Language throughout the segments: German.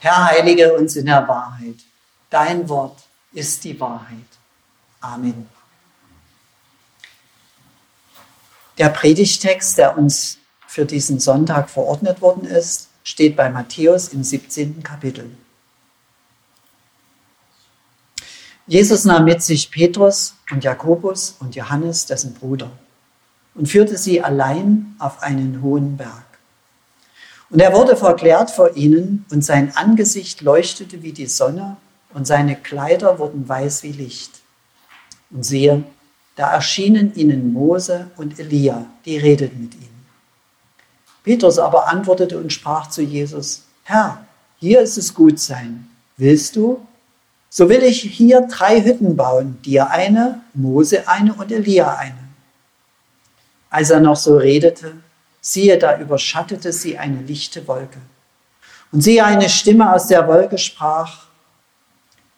Herr, heilige uns in der Wahrheit. Dein Wort ist die Wahrheit. Amen. Der Predigtext, der uns für diesen Sonntag verordnet worden ist, steht bei Matthäus im 17. Kapitel. Jesus nahm mit sich Petrus und Jakobus und Johannes, dessen Bruder, und führte sie allein auf einen hohen Berg. Und er wurde verklärt vor ihnen, und sein Angesicht leuchtete wie die Sonne, und seine Kleider wurden weiß wie Licht. Und siehe, da erschienen ihnen Mose und Elia, die redeten mit ihnen. Petrus aber antwortete und sprach zu Jesus, Herr, hier ist es gut sein. Willst du? So will ich hier drei Hütten bauen, dir eine, Mose eine und Elia eine. Als er noch so redete, siehe, da überschattete sie eine lichte Wolke. Und siehe, eine Stimme aus der Wolke sprach,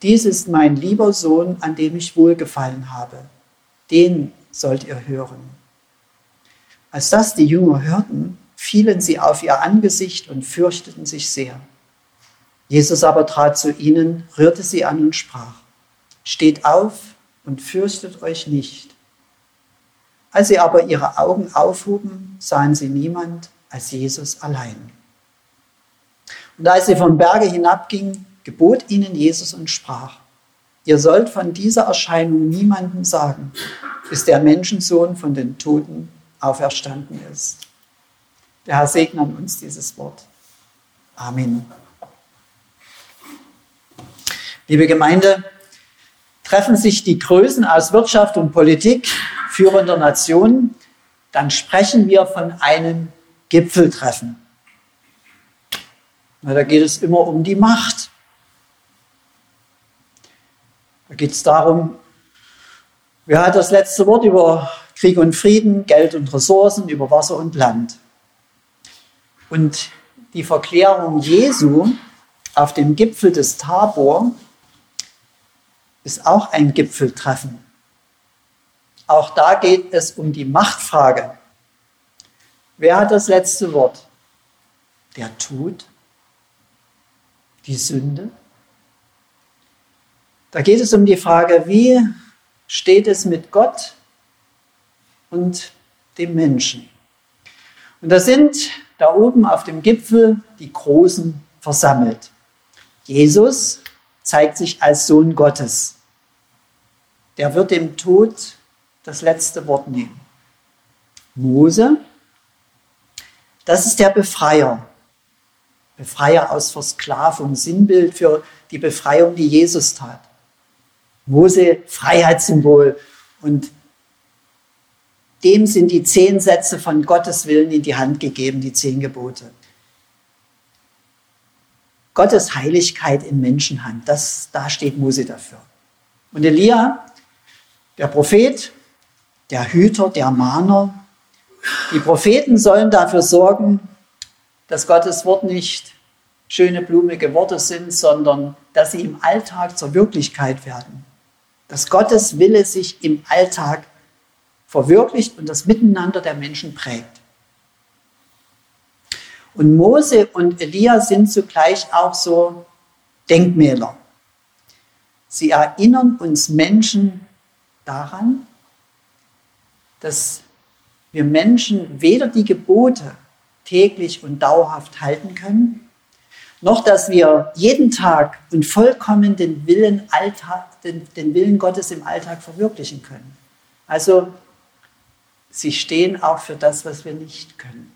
dies ist mein lieber Sohn, an dem ich wohlgefallen habe. Den sollt ihr hören. Als das die Jünger hörten, fielen sie auf ihr Angesicht und fürchteten sich sehr. Jesus aber trat zu ihnen, rührte sie an und sprach, Steht auf und fürchtet euch nicht. Als sie aber ihre Augen aufhoben, sahen sie niemand als Jesus allein. Und als sie vom Berge hinabgingen, gebot ihnen Jesus und sprach, ihr sollt von dieser Erscheinung niemandem sagen, bis der Menschensohn von den Toten auferstanden ist. Der Herr segne uns dieses Wort. Amen. Liebe Gemeinde, treffen sich die Größen aus Wirtschaft und Politik führender Nationen, dann sprechen wir von einem Gipfeltreffen. Da geht es immer um die Macht. Da geht es darum, wer hat das letzte Wort über Krieg und Frieden, Geld und Ressourcen, über Wasser und Land. Und die Verklärung Jesu auf dem Gipfel des Tabor ist auch ein Gipfeltreffen. Auch da geht es um die Machtfrage. Wer hat das letzte Wort? Der Tod? Die Sünde? Da geht es um die Frage, wie steht es mit Gott und dem Menschen? Und da sind da oben auf dem Gipfel die Großen versammelt. Jesus zeigt sich als Sohn Gottes. Der wird dem Tod das letzte Wort nehmen. Mose, das ist der Befreier. Befreier aus Versklavung, Sinnbild für die Befreiung, die Jesus tat. Mose, Freiheitssymbol. Und dem sind die zehn Sätze von Gottes Willen in die Hand gegeben, die zehn Gebote. Gottes Heiligkeit in Menschenhand, das, da steht Mose dafür. Und Elia, der Prophet, der Hüter, der Mahner. Die Propheten sollen dafür sorgen, dass Gottes Wort nicht schöne, blumige Worte sind, sondern dass sie im Alltag zur Wirklichkeit werden. Dass Gottes Wille sich im Alltag verwirklicht und das Miteinander der Menschen prägt. Und Mose und Elia sind zugleich auch so Denkmäler. Sie erinnern uns Menschen daran, dass wir Menschen weder die Gebote täglich und dauerhaft halten können, noch dass wir jeden Tag und vollkommen den Willen, Alltag, den, den Willen Gottes im Alltag verwirklichen können. Also sie stehen auch für das, was wir nicht können.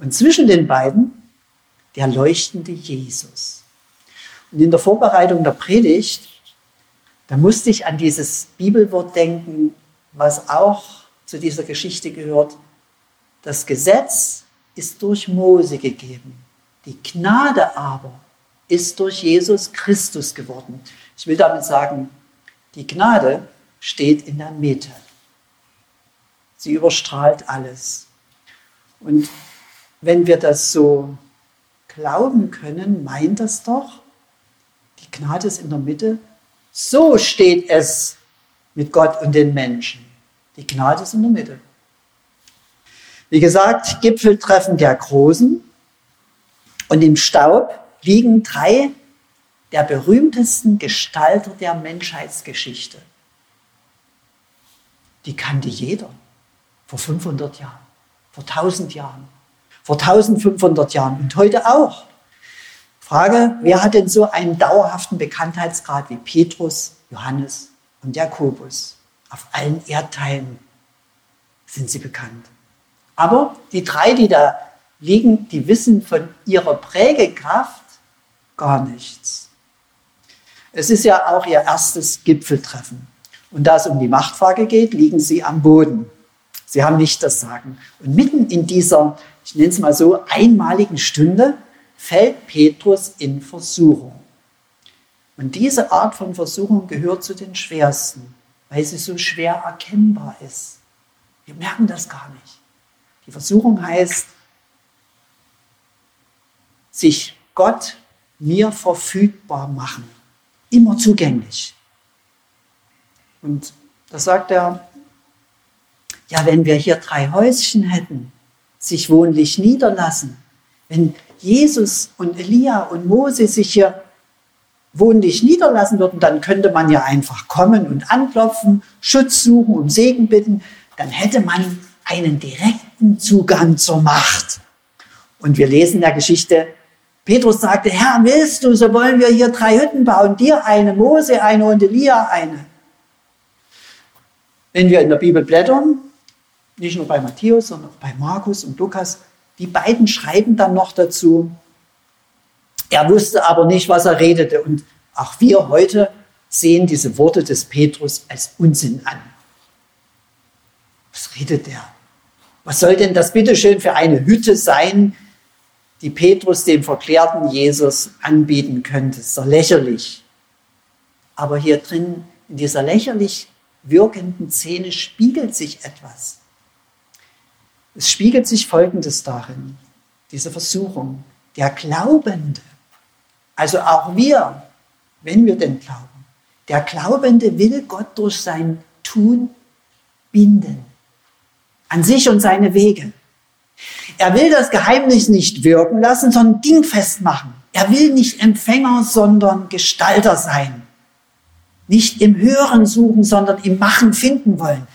Und zwischen den beiden der leuchtende Jesus. Und in der Vorbereitung der Predigt, da musste ich an dieses Bibelwort denken, was auch zu dieser Geschichte gehört, das Gesetz ist durch Mose gegeben. Die Gnade aber ist durch Jesus Christus geworden. Ich will damit sagen, die Gnade steht in der Mitte. Sie überstrahlt alles. Und wenn wir das so glauben können, meint das doch, die Gnade ist in der Mitte. So steht es mit Gott und den Menschen. Die Gnade ist in der Mitte. Wie gesagt, Gipfeltreffen der Großen und im Staub liegen drei der berühmtesten Gestalter der Menschheitsgeschichte. Die kannte jeder vor 500 Jahren, vor 1000 Jahren, vor 1500 Jahren und heute auch. Frage, wer hat denn so einen dauerhaften Bekanntheitsgrad wie Petrus, Johannes und Jakobus? Auf allen Erdteilen sind sie bekannt. Aber die drei, die da liegen, die wissen von ihrer Prägekraft gar nichts. Es ist ja auch ihr erstes Gipfeltreffen. Und da es um die Machtfrage geht, liegen sie am Boden. Sie haben nicht das Sagen. Und mitten in dieser, ich nenne es mal so, einmaligen Stunde fällt Petrus in Versuchung. Und diese Art von Versuchung gehört zu den schwersten, weil sie so schwer erkennbar ist. Wir merken das gar nicht. Die Versuchung heißt, sich Gott mir verfügbar machen. Immer zugänglich. Und da sagt er, ja, wenn wir hier drei Häuschen hätten, sich wohnlich niederlassen, wenn Jesus und Elia und Mose sich hier wohnlich niederlassen würden, dann könnte man ja einfach kommen und anklopfen, Schutz suchen, um Segen bitten, dann hätte man einen direkten Zugang zur Macht. Und wir lesen in der Geschichte, Petrus sagte, Herr, willst du, so wollen wir hier drei Hütten bauen, dir eine, Mose eine und Elia eine. Wenn wir in der Bibel blättern, nicht nur bei Matthäus, sondern auch bei Markus und Lukas, die beiden schreiben dann noch dazu, er wusste aber nicht, was er redete. Und auch wir heute sehen diese Worte des Petrus als Unsinn an. Was redet der? Was soll denn das bitteschön für eine Hütte sein, die Petrus dem verklärten Jesus anbieten könnte. So lächerlich. Aber hier drin, in dieser lächerlich wirkenden Szene, spiegelt sich etwas. Es spiegelt sich Folgendes darin, diese Versuchung. Der Glaubende, also auch wir, wenn wir denn glauben, der Glaubende will Gott durch sein Tun binden. An sich und seine Wege. Er will das Geheimnis nicht wirken lassen, sondern dingfest machen. Er will nicht Empfänger, sondern Gestalter sein. Nicht im Hören suchen, sondern im Machen finden wollen.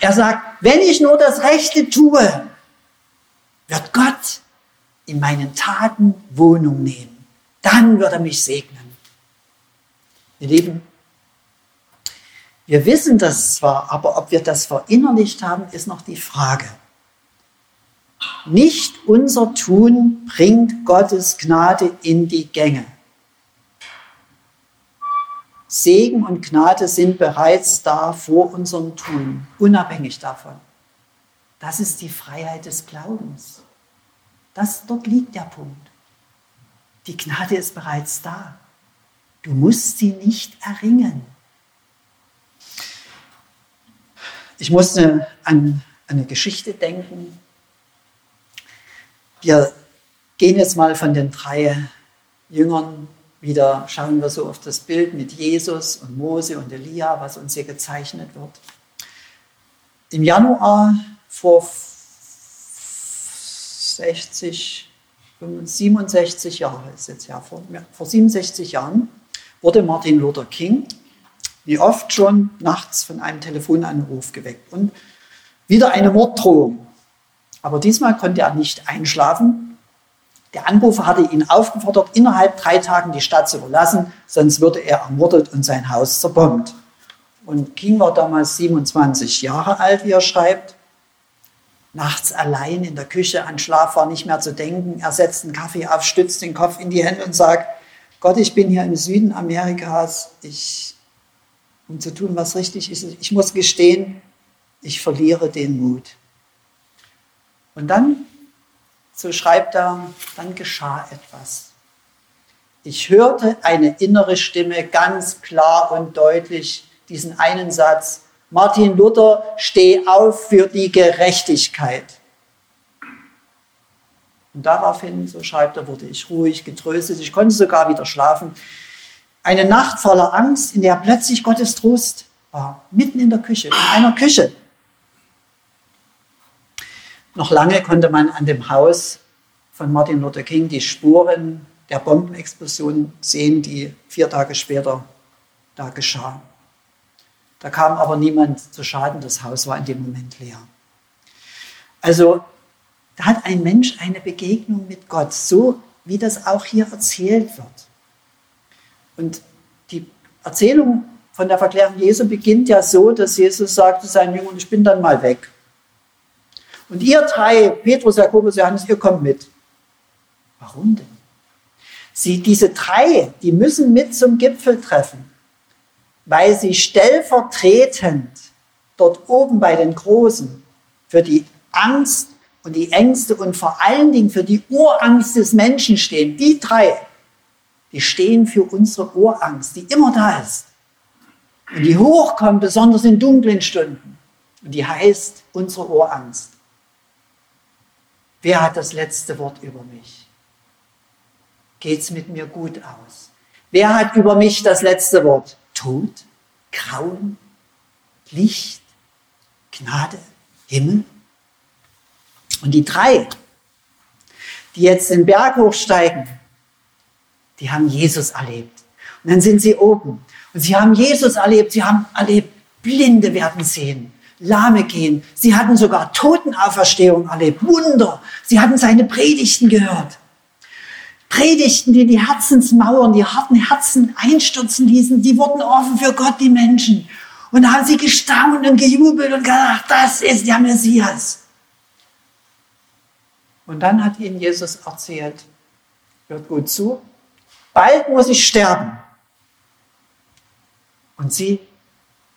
Er sagt, wenn ich nur das Rechte tue, wird Gott in meinen Taten Wohnung nehmen. Dann wird er mich segnen. Ihr Lieben, wir wissen das zwar, aber ob wir das verinnerlicht haben, ist noch die Frage. Nicht unser Tun bringt Gottes Gnade in die Gänge. Segen und Gnade sind bereits da vor unserem Tun, unabhängig davon. Das ist die Freiheit des Glaubens. Das, dort liegt der Punkt. Die Gnade ist bereits da. Du musst sie nicht erringen. Ich musste an eine Geschichte denken, wir gehen jetzt mal von den drei Jüngern wieder, schauen wir so auf das Bild mit Jesus und Mose und Elia, was uns hier gezeichnet wird. Im Januar vor 60, 67 Jahren, ist jetzt ja, vor, vor 67 Jahren, wurde Martin Luther King, wie oft schon, nachts von einem Telefonanruf geweckt und wieder eine Morddrohung. Aber diesmal konnte er nicht einschlafen. Der Anrufer hatte ihn aufgefordert, innerhalb drei Tagen die Stadt zu verlassen, sonst würde er ermordet und sein Haus zerbombt. Und King war damals 27 Jahre alt, wie er schreibt. Nachts allein in der Küche, an Schlaf war nicht mehr zu denken. Er setzt einen Kaffee auf, stützt den Kopf in die Hände und sagt, Gott, ich bin hier im Süden Amerikas, ich, um zu tun, was richtig ist. Ich muss gestehen, ich verliere den Mut. Und dann, so schreibt er, dann geschah etwas. Ich hörte eine innere Stimme ganz klar und deutlich diesen einen Satz. Martin Luther, steh auf für die Gerechtigkeit. Und daraufhin, so schreibt er, wurde ich ruhig, getröstet. Ich konnte sogar wieder schlafen. Eine Nacht voller Angst, in der plötzlich Gottes Trost war. Mitten in der Küche, in einer Küche. Noch lange konnte man an dem Haus von Martin Luther King die Spuren der Bombenexplosion sehen, die vier Tage später da geschah. Da kam aber niemand zu Schaden, das Haus war in dem Moment leer. Also da hat ein Mensch eine Begegnung mit Gott, so wie das auch hier erzählt wird. Und die Erzählung von der Verklärung Jesu beginnt ja so, dass Jesus sagt zu seinen Jüngern, ich bin dann mal weg. Und ihr drei, Petrus, Jakobus, Johannes, ihr kommt mit. Warum denn? Sie, diese drei, die müssen mit zum Gipfel treffen, weil sie stellvertretend dort oben bei den Großen für die Angst und die Ängste und vor allen Dingen für die Urangst des Menschen stehen. Die drei, die stehen für unsere Urangst, die immer da ist. Und die hochkommt, besonders in dunklen Stunden. Und die heißt unsere Urangst. Wer hat das letzte Wort über mich? Geht's mit mir gut aus? Wer hat über mich das letzte Wort? Tod, Grauen, Licht, Gnade, Himmel? Und die drei, die jetzt den Berg hochsteigen, die haben Jesus erlebt. Und dann sind sie oben. Und sie haben Jesus erlebt. Sie haben erlebt, Blinde werden sehen, Lahme gehen. Sie hatten sogar Totenauferstehung erlebt, Wunder. Sie hatten seine Predigten gehört. Predigten, die die Herzensmauern, die harten Herzen einstürzen ließen, die wurden offen für Gott, die Menschen. Und da haben sie gestaunt und gejubelt und gedacht, das ist der Messias. Und dann hat ihnen Jesus erzählt, hört gut zu, bald muss ich sterben. Und sie,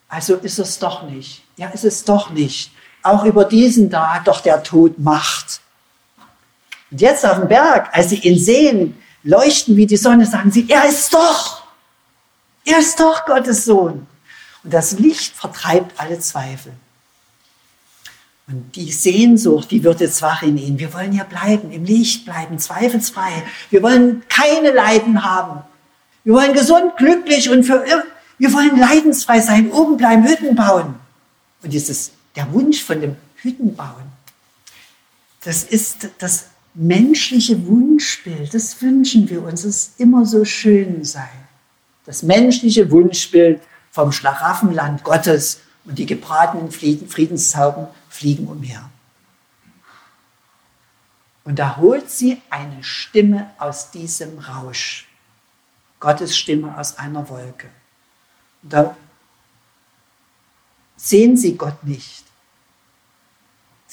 also ist es doch nicht. Ja, ist es doch nicht. Auch über diesen da hat doch der Tod Macht. Und jetzt auf dem Berg, als sie ihn sehen, leuchten wie die Sonne, sagen sie, er ist doch, er ist doch Gottes Sohn. Und das Licht vertreibt alle Zweifel. Und die Sehnsucht, die wird jetzt wach in ihnen. Wir wollen hier bleiben, im Licht bleiben, zweifelsfrei. Wir wollen keine Leiden haben. Wir wollen gesund, glücklich und für, wir wollen leidensfrei sein, oben bleiben, Hütten bauen. Und dieses, der Wunsch von dem Hüttenbauen, das ist das menschliche Wunschbild. Das wünschen wir uns. Es immer so schön sein. Das menschliche Wunschbild vom Schlaraffenland Gottes und die gebratenen Friedenstauben fliegen umher. Und da holt sie eine Stimme aus diesem Rausch. Gottes Stimme aus einer Wolke. Und da sehen sie Gott nicht.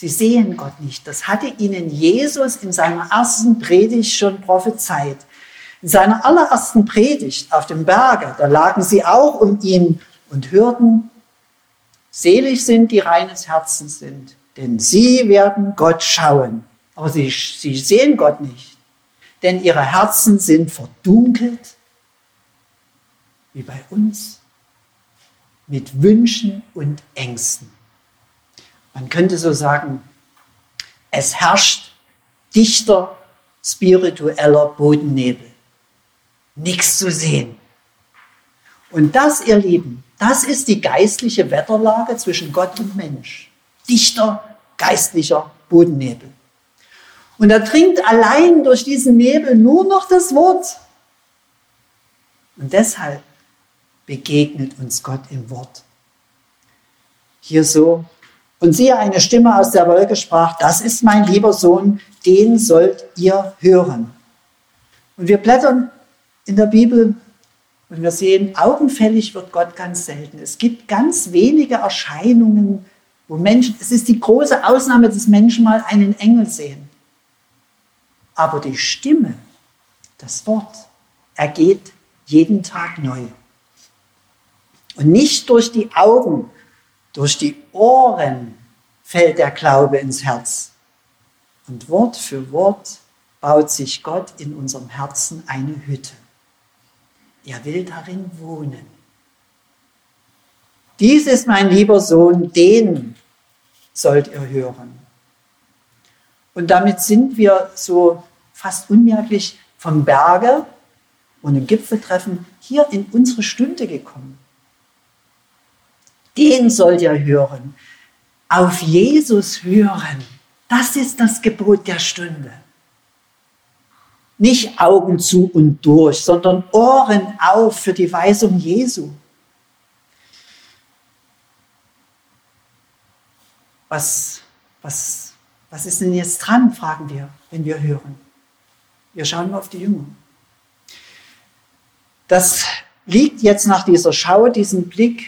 Sie sehen Gott nicht. Das hatte ihnen Jesus in seiner ersten Predigt schon prophezeit. In seiner allerersten Predigt auf dem Berge, da lagen sie auch um ihn und hörten Selig sind die reines Herzens sind, denn sie werden Gott schauen. Aber sie, sie sehen Gott nicht, denn ihre Herzen sind verdunkelt, wie bei uns, mit Wünschen und Ängsten. Man könnte so sagen, es herrscht dichter spiritueller Bodennebel. Nichts zu sehen. Und das, ihr Lieben, das ist die geistliche Wetterlage zwischen Gott und Mensch. Dichter geistlicher Bodennebel. Und da dringt allein durch diesen Nebel nur noch das Wort. Und deshalb begegnet uns Gott im Wort. Hier so. Und siehe, eine Stimme aus der Wolke sprach, das ist mein lieber Sohn, den sollt ihr hören. Und wir blättern in der Bibel und wir sehen, augenfällig wird Gott ganz selten. Es gibt ganz wenige Erscheinungen, wo Menschen, es ist die große Ausnahme, dass Menschen mal einen Engel sehen. Aber die Stimme, das Wort, ergeht jeden Tag neu. Und nicht durch die Augen, durch die Ohren fällt der Glaube ins Herz. Und Wort für Wort baut sich Gott in unserem Herzen eine Hütte. Er will darin wohnen. Dies ist mein lieber Sohn, den sollt ihr hören. Und damit sind wir so fast unmerklich vom Berge und im Gipfeltreffen hier in unsere Stunde gekommen. Den sollt ihr hören. Auf Jesus hören. Das ist das Gebot der Stunde. Nicht Augen zu und durch, sondern Ohren auf für die Weisung Jesu. Was, was, was ist denn jetzt dran, fragen wir, wenn wir hören. Wir schauen auf die Jünger. Das liegt jetzt nach dieser Schau, diesem Blick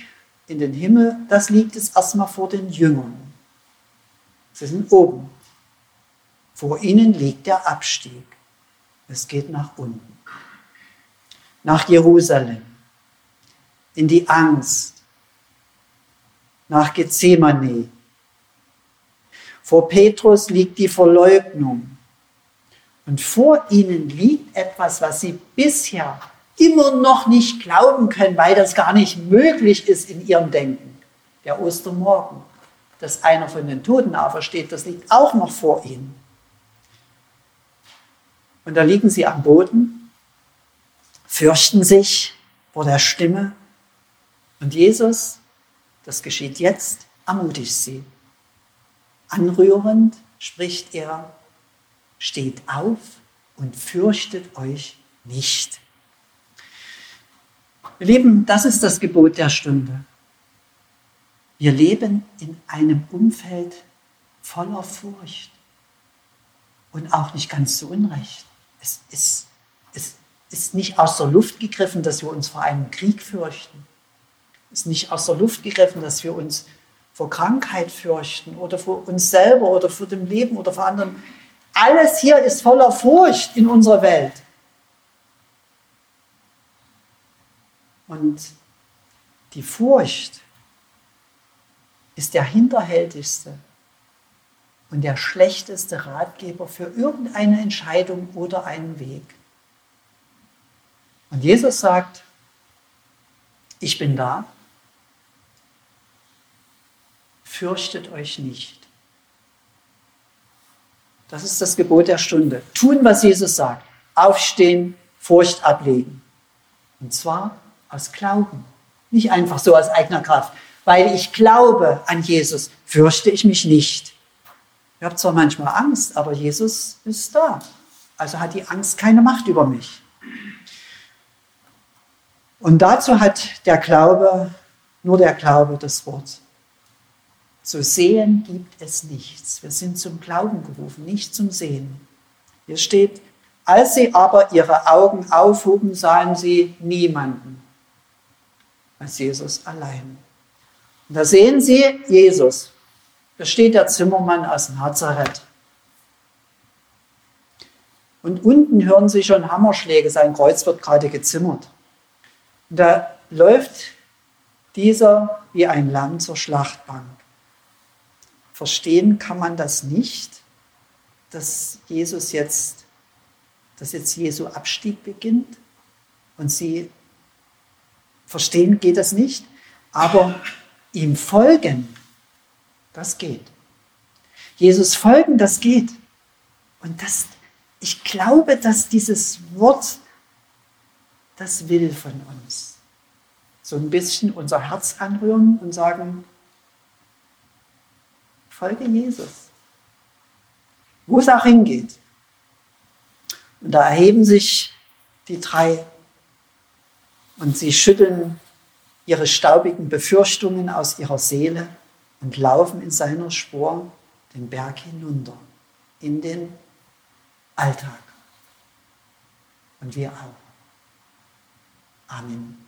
in den Himmel, das liegt es erstmal vor den Jüngern. Sie sind oben. Vor ihnen liegt der Abstieg. Es geht nach unten. Nach Jerusalem. In die Angst. Nach Gethsemane. Vor Petrus liegt die Verleugnung. Und vor ihnen liegt etwas, was sie bisher immer noch nicht glauben können, weil das gar nicht möglich ist in ihrem Denken. Der Ostermorgen, dass einer von den Toten aufersteht, das liegt auch noch vor ihnen. Und da liegen sie am Boden, fürchten sich vor der Stimme. Und Jesus, das geschieht jetzt, ermutigt sie. Anrührend spricht er, steht auf und fürchtet euch nicht. Ihr Lieben, das ist das Gebot der Stunde. Wir leben in einem Umfeld voller Furcht und auch nicht ganz zu Unrecht. Es ist, es ist nicht aus der Luft gegriffen, dass wir uns vor einem Krieg fürchten. Es ist nicht aus der Luft gegriffen, dass wir uns vor Krankheit fürchten oder vor uns selber oder vor dem Leben oder vor anderen. Alles hier ist voller Furcht in unserer Welt. Und die Furcht ist der hinterhältigste und der schlechteste Ratgeber für irgendeine Entscheidung oder einen Weg. Und Jesus sagt, ich bin da, fürchtet euch nicht. Das ist das Gebot der Stunde. Tun, was Jesus sagt. Aufstehen, Furcht ablegen. Und zwar aus Glauben. Nicht einfach so aus eigener Kraft. Weil ich glaube an Jesus, fürchte ich mich nicht. Ich habe zwar manchmal Angst, aber Jesus ist da. Also hat die Angst keine Macht über mich. Und dazu hat der Glaube, nur der Glaube das Wort. Zu sehen gibt es nichts. Wir sind zum Glauben gerufen, nicht zum Sehen. Hier steht, als sie aber ihre Augen aufhoben, sahen sie niemanden als Jesus allein. Und da sehen sie Jesus. Da steht der Zimmermann aus Nazareth. Und unten hören Sie schon Hammerschläge, sein Kreuz wird gerade gezimmert. Und da läuft dieser wie ein Lamm zur Schlachtbank. Verstehen kann man das nicht, dass Jesus jetzt, dass jetzt Jesu Abstieg beginnt. Und Sie verstehen geht das nicht, aber ihm folgen das geht. Jesus folgen, das geht. Und das, ich glaube, dass dieses Wort, das will von uns. So ein bisschen unser Herz anrühren und sagen, folge Jesus. Wo es auch hingeht. Und da erheben sich die drei und sie schütteln ihre staubigen Befürchtungen aus ihrer Seele und laufen in seiner Spur den Berg hinunter, in den Alltag. Und wir auch. Amen.